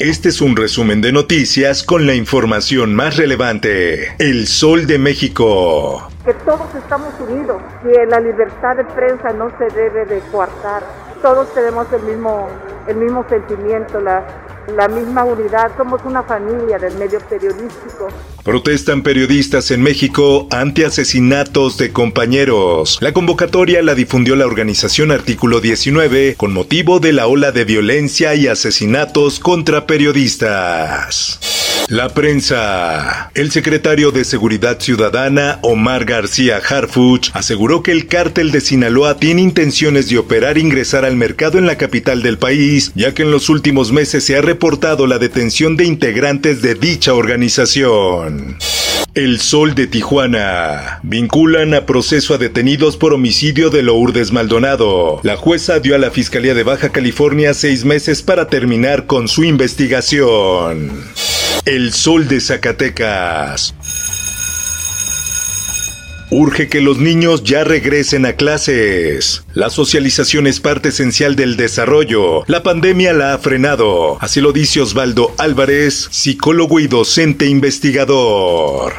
Este es un resumen de noticias con la información más relevante. El Sol de México. Que todos estamos unidos, que la libertad de prensa no se debe de coartar. Todos tenemos el mismo, el mismo sentimiento, la misma unidad, somos una familia del medio periodístico. Protestan periodistas en México ante asesinatos de compañeros. La convocatoria la difundió la organización Artículo 19 con motivo de la ola de violencia y asesinatos contra periodistas. La prensa. El secretario de Seguridad Ciudadana, Omar García Harfuch, aseguró que el cártel de Sinaloa tiene intenciones de operar e ingresar al mercado en la capital del país, ya que en los últimos meses se ha reportado la detención de integrantes de dicha organización. El Sol de Tijuana. Vinculan a proceso a detenidos por homicidio de Lourdes Maldonado. La jueza dio a la Fiscalía de Baja California seis meses para terminar con su investigación. El Sol de Zacatecas. Urge que los niños ya regresen a clases. La socialización es parte esencial del desarrollo. La pandemia la ha frenado. Así lo dice Osvaldo Álvarez, psicólogo y docente investigador.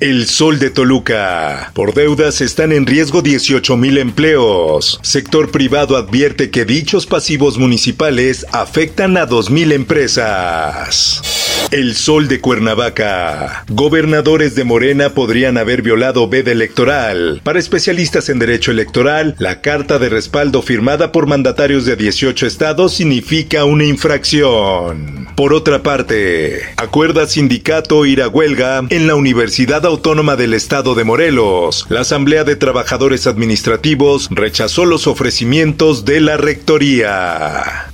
El Sol de Toluca. Por deudas están en riesgo 18 mil empleos. Sector privado advierte que dichos pasivos municipales afectan a 2 mil empresas. El Sol de Cuernavaca. Gobernadores de Morena podrían haber violado veda electoral. Para especialistas en derecho electoral, la carta de respaldo firmada por mandatarios de 18 estados significa una infracción. Por otra parte, acuerda sindicato ir a huelga en la Universidad Autónoma del Estado de Morelos. La Asamblea de Trabajadores Administrativos rechazó los ofrecimientos de la Rectoría.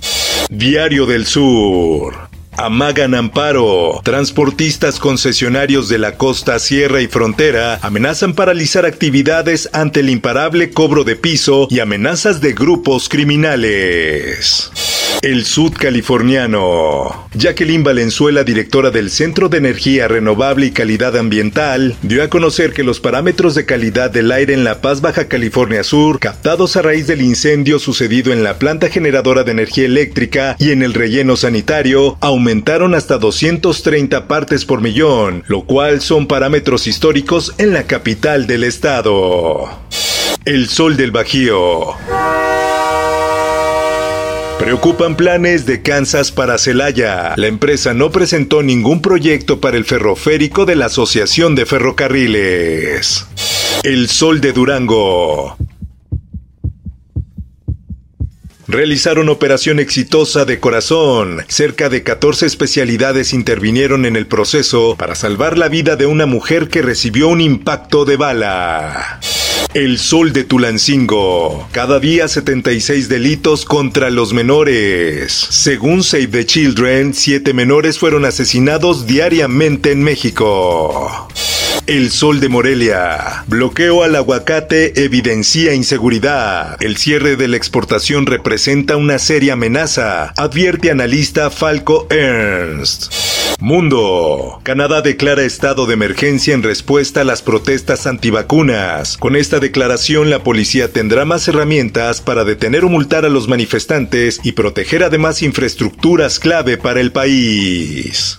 Diario del Sur. Amagan amparo. Transportistas concesionarios de la costa, sierra y frontera amenazan paralizar actividades ante el imparable cobro de piso y amenazas de grupos criminales. El sudcaliforniano. Jacqueline Valenzuela, directora del Centro de Energía Renovable y Calidad Ambiental, dio a conocer que los parámetros de calidad del aire en La Paz, Baja California Sur, captados a raíz del incendio sucedido en la planta generadora de energía eléctrica y en el relleno sanitario, aumentaron hasta 230 partes por millón, lo cual son parámetros históricos en la capital del estado. El sol del Bajío. Preocupan planes de Kansas para Celaya. La empresa no presentó ningún proyecto para el ferroférico de la Asociación de Ferrocarriles. El Sol de Durango. Realizaron operación exitosa de corazón. Cerca de 14 especialidades intervinieron en el proceso para salvar la vida de una mujer que recibió un impacto de bala. El Sol de Tulancingo. Cada día 76 delitos contra los menores. Según Save the Children, 7 menores fueron asesinados diariamente en México. El Sol de Morelia. Bloqueo al aguacate evidencia inseguridad. El cierre de la exportación representa una seria amenaza, advierte analista Falco Ernst. Mundo. Canadá declara estado de emergencia en respuesta a las protestas antivacunas. Con esta declaración, la policía tendrá más herramientas para detener o multar a los manifestantes y proteger además infraestructuras clave para el país.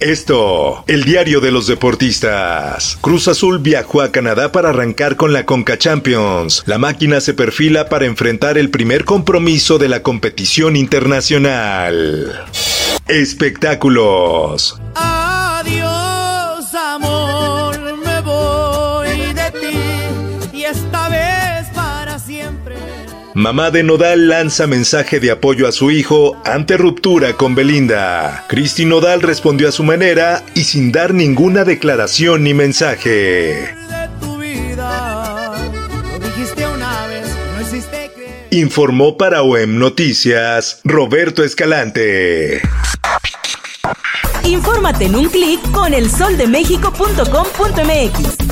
Esto, el diario de los deportistas. Cruz Azul viajó a Canadá para arrancar con la Conca Champions. La máquina se perfila para enfrentar el primer compromiso de la competición internacional. Espectáculos. Adiós, amor, me voy de ti y esta vez para siempre. Mamá de Nodal lanza mensaje de apoyo a su hijo ante ruptura con Belinda. Cristi Nodal respondió a su manera y sin dar ninguna declaración ni mensaje. Informó para OEM Noticias Roberto Escalante. Infórmate en un clic con elsoldemexico.com.mx.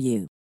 you.